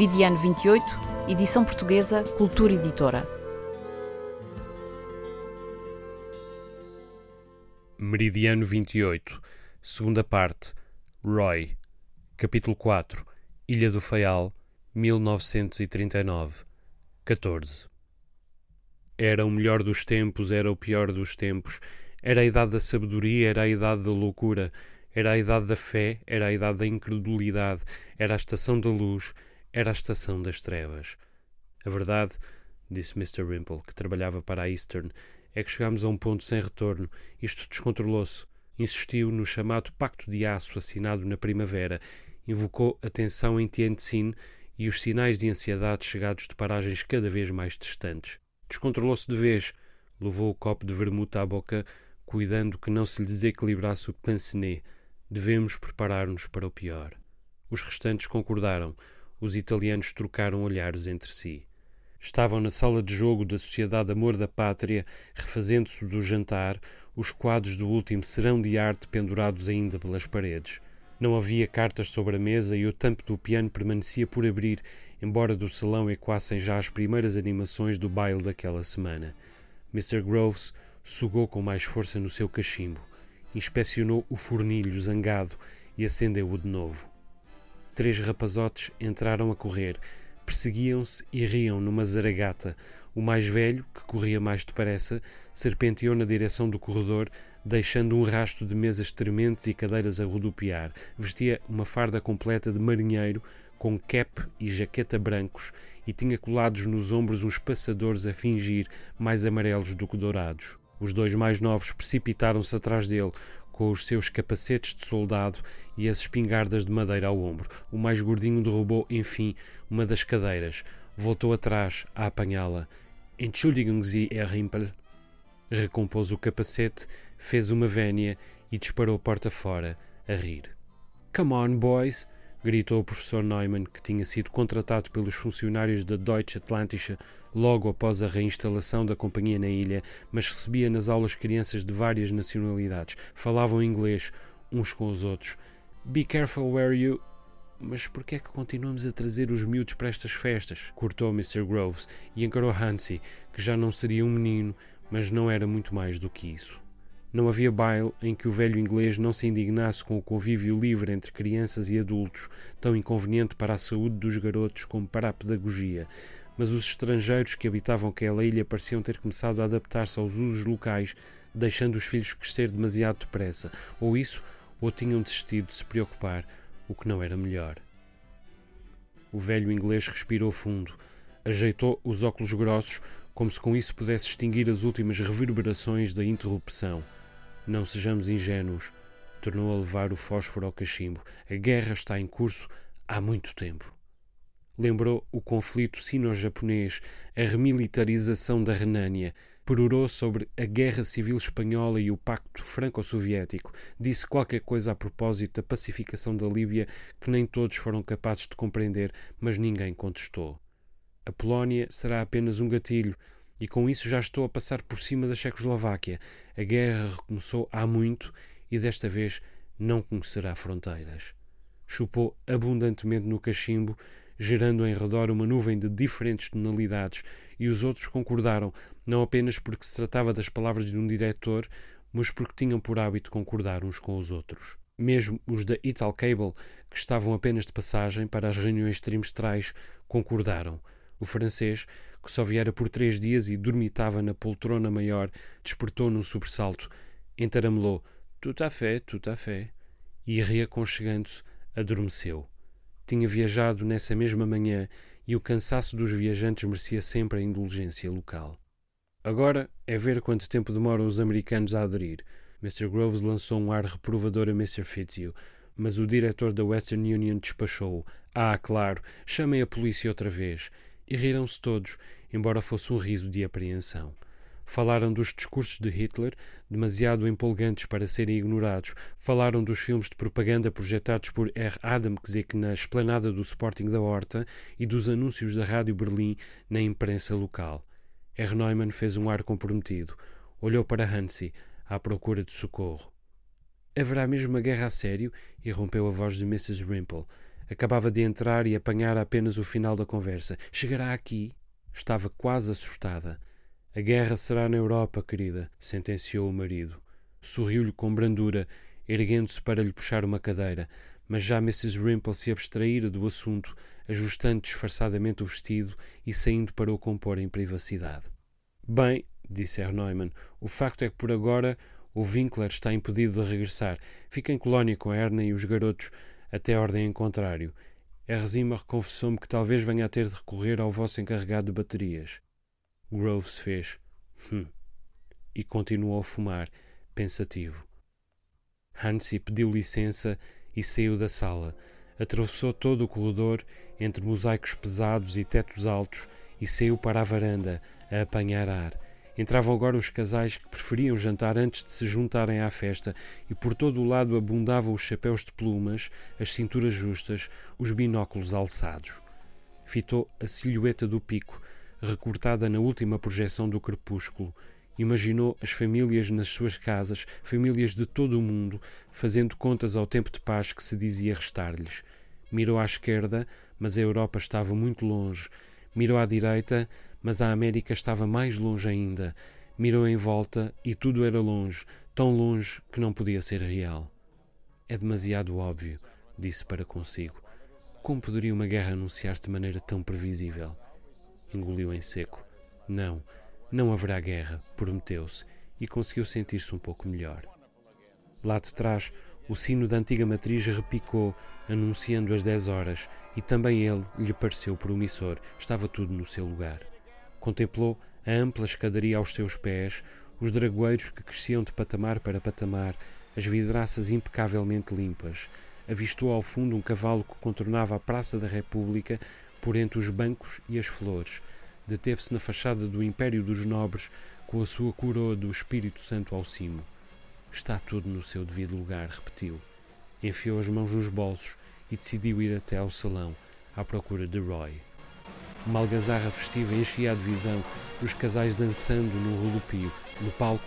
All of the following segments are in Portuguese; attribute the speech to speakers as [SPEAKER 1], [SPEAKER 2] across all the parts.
[SPEAKER 1] Meridiano 28, edição portuguesa, Cultura Editora.
[SPEAKER 2] Meridiano 28, segunda parte, Roy, capítulo 4, Ilha do Faial, 1939, 14. Era o melhor dos tempos, era o pior dos tempos, era a idade da sabedoria, era a idade da loucura, era a idade da fé, era a idade da incredulidade, era a estação da luz, era a estação das trevas. A verdade, disse Mr. Rimple, que trabalhava para a Eastern, é que chegámos a um ponto sem retorno. Isto descontrolou-se. Insistiu no chamado Pacto de Aço assinado na primavera, invocou a tensão em Tientsin e os sinais de ansiedade chegados de paragens cada vez mais distantes. Descontrolou-se de vez, levou o copo de vermuta à boca, cuidando que não se lhe desequilibrasse o pince-nez. Devemos preparar-nos para o pior. Os restantes concordaram. Os italianos trocaram olhares entre si. Estavam na sala de jogo da Sociedade Amor da Pátria, refazendo-se do jantar, os quadros do último serão de arte pendurados ainda pelas paredes. Não havia cartas sobre a mesa e o tampo do piano permanecia por abrir, embora do salão ecoassem já as primeiras animações do baile daquela semana. Mr. Groves sugou com mais força no seu cachimbo, inspecionou o fornilho zangado e acendeu-o de novo. Três rapazotes entraram a correr, perseguiam-se e riam numa zaragata. O mais velho, que corria mais depressa, serpenteou na direção do corredor, deixando um rasto de mesas trementes e cadeiras a rodopiar. Vestia uma farda completa de marinheiro, com cap e jaqueta brancos, e tinha colados nos ombros uns passadores a fingir mais amarelos do que dourados. Os dois mais novos precipitaram-se atrás dele, com os seus capacetes de soldado e as espingardas de madeira ao ombro. O mais gordinho derrubou, enfim, uma das cadeiras. Voltou atrás a apanhá-la. Entschuldigen Sie, Herr Rimpel. Recompôs o capacete, fez uma vénia e disparou porta fora, a rir. Come on, boys! gritou o professor Neumann, que tinha sido contratado pelos funcionários da Deutsche Atlantische logo após a reinstalação da companhia na ilha, mas recebia nas aulas crianças de várias nacionalidades. Falavam inglês uns com os outros. Be careful where you. Mas por que é que continuamos a trazer os miúdos para estas festas? Cortou Mr. Groves e encarou Hansi, que já não seria um menino, mas não era muito mais do que isso. Não havia baile em que o velho inglês não se indignasse com o convívio livre entre crianças e adultos, tão inconveniente para a saúde dos garotos como para a pedagogia. Mas os estrangeiros que habitavam aquela ilha pareciam ter começado a adaptar-se aos usos locais, deixando os filhos crescer demasiado depressa, ou isso, ou tinham desistido de se preocupar, o que não era melhor. O velho inglês respirou fundo, ajeitou os óculos grossos, como se com isso pudesse extinguir as últimas reverberações da interrupção. Não sejamos ingênuos, tornou a levar o fósforo ao cachimbo. A guerra está em curso há muito tempo. Lembrou o conflito sino-japonês, a remilitarização da Renânia, perorou sobre a Guerra Civil Espanhola e o Pacto Franco-Soviético. Disse qualquer coisa a propósito da pacificação da Líbia que nem todos foram capazes de compreender, mas ninguém contestou. A Polónia será apenas um gatilho, e com isso já estou a passar por cima da Checoslováquia. A guerra recomeçou há muito e desta vez não conhecerá fronteiras. Chupou abundantemente no cachimbo, gerando em redor uma nuvem de diferentes tonalidades, e os outros concordaram, não apenas porque se tratava das palavras de um diretor, mas porque tinham por hábito concordar uns com os outros. Mesmo os da Ital Cable, que estavam apenas de passagem para as reuniões trimestrais, concordaram. O francês, que só viera por três dias e dormitava na poltrona maior, despertou num sobressalto. Entaramelou. Tout à fait, tout à fait. E reaconchegando-se, adormeceu. Tinha viajado nessa mesma manhã e o cansaço dos viajantes merecia sempre a indulgência local. Agora é ver quanto tempo demoram os americanos a aderir. Mr. Groves lançou um ar reprovador a Mr. Fitzhugh, mas o diretor da Western Union despachou-o. Ah, claro, chamem a polícia outra vez. E riram-se todos, embora fosse um riso de apreensão. Falaram dos discursos de Hitler, demasiado empolgantes para serem ignorados. Falaram dos filmes de propaganda projetados por R. Adamczyk na esplanada do Sporting da Horta e dos anúncios da Rádio Berlim na imprensa local. R. Neumann fez um ar comprometido. Olhou para Hansi, à procura de socorro. Haverá mesmo uma guerra a sério? irrompeu a voz de Mrs. Rimple. Acabava de entrar e apanhar apenas o final da conversa. Chegará aqui? Estava quase assustada. A guerra será na Europa, querida, sentenciou o marido. Sorriu-lhe com brandura, erguendo-se para lhe puxar uma cadeira, mas já Mrs. Rimple se abstraíra do assunto, ajustando disfarçadamente o vestido e saindo para o compor em privacidade. Bem, disse Herr Neumann, o facto é que por agora o Winkler está impedido de regressar. Fica em colónia com a Erna e os garotos até ordem em contrário. R. Zimmer confessou-me que talvez venha a ter de recorrer ao vosso encarregado de baterias. Groves fez hum e continuou a fumar, pensativo. Hansi pediu licença e saiu da sala. Atravessou todo o corredor entre mosaicos pesados e tetos altos e saiu para a varanda a apanhar ar. Entravam agora os casais que preferiam jantar antes de se juntarem à festa, e por todo o lado abundavam os chapéus de plumas, as cinturas justas, os binóculos alçados. Fitou a silhueta do pico, recortada na última projeção do crepúsculo. Imaginou as famílias nas suas casas, famílias de todo o mundo, fazendo contas ao tempo de paz que se dizia restar-lhes. Mirou à esquerda, mas a Europa estava muito longe. Mirou à direita, mas a América estava mais longe ainda. Mirou em volta e tudo era longe, tão longe que não podia ser real. É demasiado óbvio, disse para consigo. Como poderia uma guerra anunciar-se de maneira tão previsível? Engoliu em seco. Não, não haverá guerra, prometeu-se, e conseguiu sentir-se um pouco melhor. Lá de trás, o sino da antiga matriz repicou, anunciando as dez horas, e também ele lhe pareceu promissor, estava tudo no seu lugar. Contemplou a ampla escadaria aos seus pés, os dragoeiros que cresciam de patamar para patamar, as vidraças impecavelmente limpas. Avistou ao fundo um cavalo que contornava a Praça da República, por entre os bancos e as flores. Deteve-se na fachada do Império dos Nobres, com a sua coroa do Espírito Santo ao cimo. Está tudo no seu devido lugar, repetiu. Enfiou as mãos nos bolsos e decidiu ir até ao salão, à procura de Roy. Uma algazarra festiva enchia a divisão, os casais dançando no rodopio. No palco,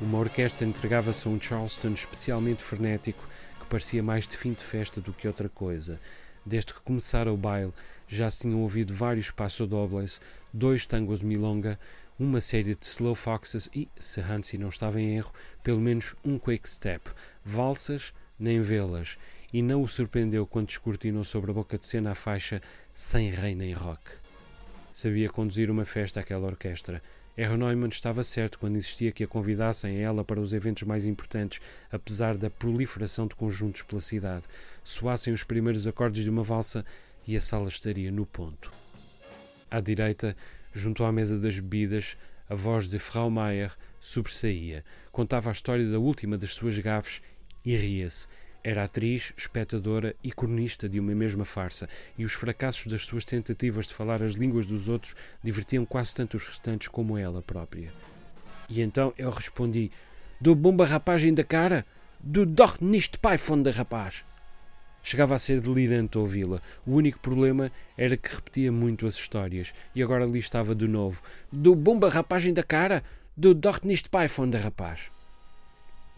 [SPEAKER 2] uma orquestra entregava-se a um Charleston especialmente frenético que parecia mais de fim de festa do que outra coisa. Desde que começara o baile, já se tinham ouvido vários passodobles, dois tangos milonga, uma série de slow foxes e, se Hansi não estava em erro, pelo menos um quick step, valsas nem vê-las, e não o surpreendeu quando descortinou sobre a boca de cena a faixa Sem Rei nem Rock. Sabia conduzir uma festa àquela orquestra. R. Neumann estava certo quando insistia que a convidassem a ela para os eventos mais importantes, apesar da proliferação de conjuntos pela cidade. Soassem os primeiros acordes de uma valsa e a sala estaria no ponto. À direita, junto à mesa das bebidas, a voz de Frau Mayer sobressaía. Contava a história da última das suas gafes e ria-se. Era atriz, espectadora e cronista de uma mesma farsa, e os fracassos das suas tentativas de falar as línguas dos outros divertiam quase tanto os restantes como ela própria. E então eu respondi: Do bomba rapagem da cara? Do doch nicht von da rapaz. Chegava a ser delirante ouvi-la. O único problema era que repetia muito as histórias. E agora ali estava de novo. Do bomba rapagem da cara? Do Dortnist Python da rapaz.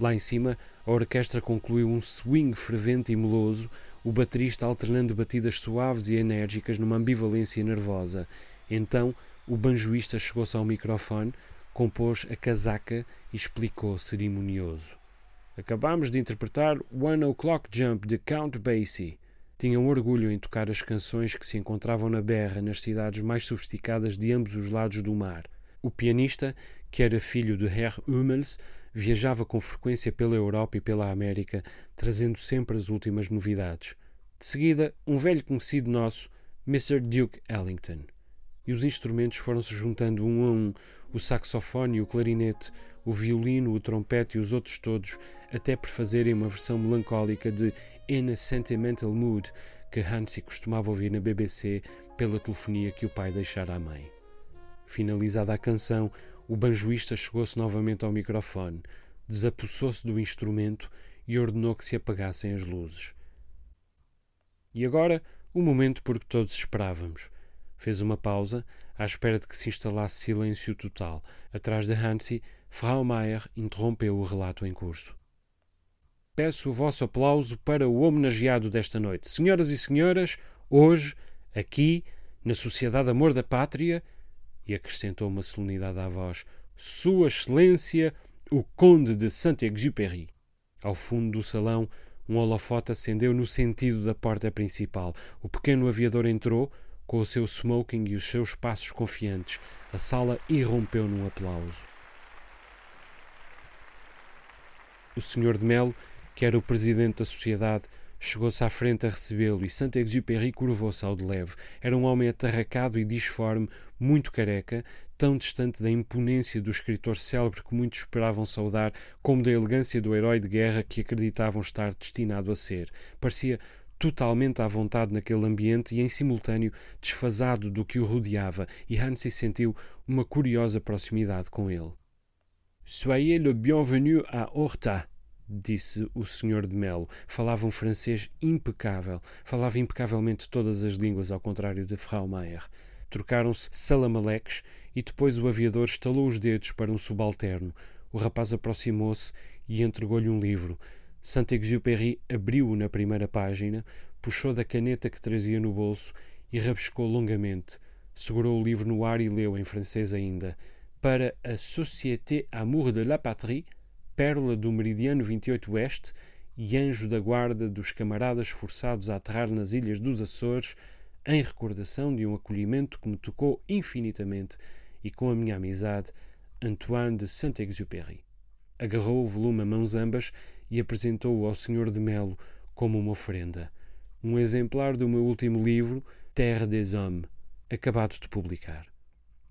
[SPEAKER 2] Lá em cima, a orquestra concluiu um swing fervente e meloso, o baterista alternando batidas suaves e enérgicas numa ambivalência nervosa. Então, o banjoísta chegou-se ao microfone, compôs a casaca e explicou cerimonioso. Acabámos de interpretar One O'Clock Jump de Count Basie. Tinham orgulho em tocar as canções que se encontravam na berra nas cidades mais sofisticadas de ambos os lados do mar. O pianista, que era filho de Herr Hummels, viajava com frequência pela Europa e pela América, trazendo sempre as últimas novidades. De seguida, um velho conhecido nosso, Mr. Duke Ellington. E os instrumentos foram-se juntando um a um: o saxofone e o clarinete, o violino, o trompete e os outros todos, até por fazerem uma versão melancólica de In a Sentimental Mood, que Hansi costumava ouvir na BBC pela telefonia que o pai deixara à mãe. Finalizada a canção, o banjoísta chegou-se novamente ao microfone, desapossou-se do instrumento e ordenou que se apagassem as luzes. E agora, o momento por que todos esperávamos. Fez uma pausa, à espera de que se instalasse silêncio total. Atrás de Hansi, Frau Mayer interrompeu o relato em curso. Peço o vosso aplauso para o homenageado desta noite. Senhoras e senhores, hoje, aqui, na Sociedade Amor da Pátria, e acrescentou uma solenidade à voz: Sua Excelência, o Conde de Saint-Exupéry. Ao fundo do salão, um holofote acendeu no sentido da porta principal. O pequeno aviador entrou, com o seu smoking e os seus passos confiantes. A sala irrompeu num aplauso. O Sr. de Melo, que era o presidente da sociedade, Chegou-se à frente a recebê-lo e Saint-Exupéry curvou-se ao de leve. Era um homem atarracado e disforme, muito careca, tão distante da imponência do escritor célebre que muitos esperavam saudar, como da elegância do herói de guerra que acreditavam estar destinado a ser. Parecia totalmente à vontade naquele ambiente e, em simultâneo, desfasado do que o rodeava, e Hansi sentiu uma curiosa proximidade com ele. Soyez le bienvenu à Horta, disse o senhor de Melo. Falava um francês impecável. Falava impecavelmente todas as línguas, ao contrário de Frau Mayer. Trocaram-se salamaleques e depois o aviador estalou os dedos para um subalterno. O rapaz aproximou-se e entregou-lhe um livro. Saint-Exupéry abriu-o na primeira página, puxou da caneta que trazia no bolso e rabiscou longamente. Segurou o livro no ar e leu, em francês ainda, para a Société Amour de la Patrie, pérola do meridiano 28 Oeste e anjo da guarda dos camaradas forçados a aterrar nas ilhas dos Açores, em recordação de um acolhimento que me tocou infinitamente e com a minha amizade, Antoine de Saint-Exupéry. Agarrou o volume a mãos ambas e apresentou-o ao Senhor de Melo como uma oferenda. Um exemplar do meu último livro, Terre des Hommes, acabado de publicar.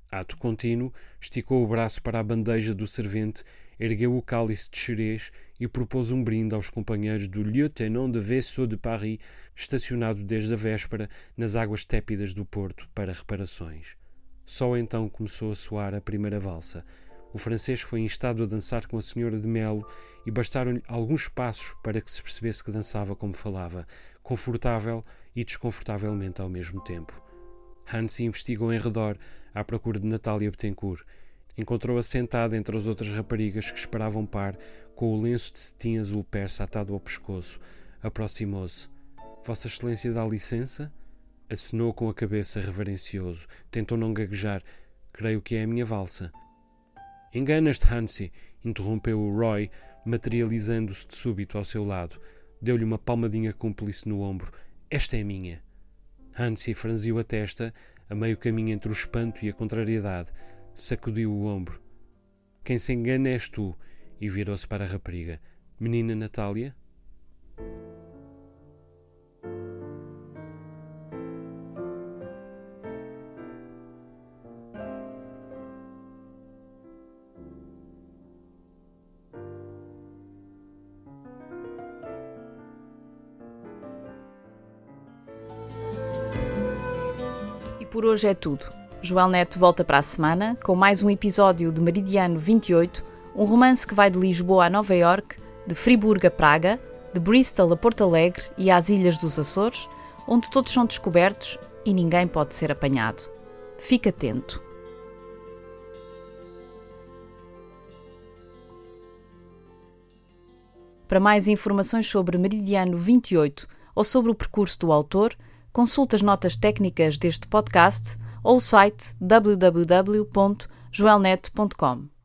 [SPEAKER 2] Ato contínuo, esticou o braço para a bandeja do servente ergueu o cálice de xerez e propôs um brinde aos companheiros do Lieutenant de Vaisseau de Paris, estacionado desde a véspera nas águas tépidas do porto para reparações. Só então começou a soar a primeira valsa. O francês foi instado a dançar com a senhora de Melo e bastaram-lhe alguns passos para que se percebesse que dançava como falava, confortável e desconfortavelmente ao mesmo tempo. Hans investigou em redor à procura de Natália Betancourt encontrou-a sentada entre as outras raparigas que esperavam par, com o lenço de cetim azul persa atado ao pescoço. Aproximou-se. Vossa Excelência dá licença? Acenou com a cabeça reverencioso. Tentou não gaguejar. Creio que é a minha valsa. Enganas-te, Hansi, interrompeu o Roy, materializando-se de súbito ao seu lado. Deu-lhe uma palmadinha cúmplice no ombro. Esta é minha. Hansi franziu a testa, a meio caminho entre o espanto e a contrariedade sacudiu o ombro. Quem se engana és tu, e virou-se para a rapariga. Menina Natália?
[SPEAKER 1] Por hoje é tudo. Joel Neto volta para a semana com mais um episódio de Meridiano 28, um romance que vai de Lisboa a Nova York, de Friburgo a Praga, de Bristol a Porto Alegre e às Ilhas dos Açores, onde todos são descobertos e ninguém pode ser apanhado. Fique atento. Para mais informações sobre Meridiano 28 ou sobre o percurso do autor, consulte as notas técnicas deste podcast ou o site www.joelnet.com.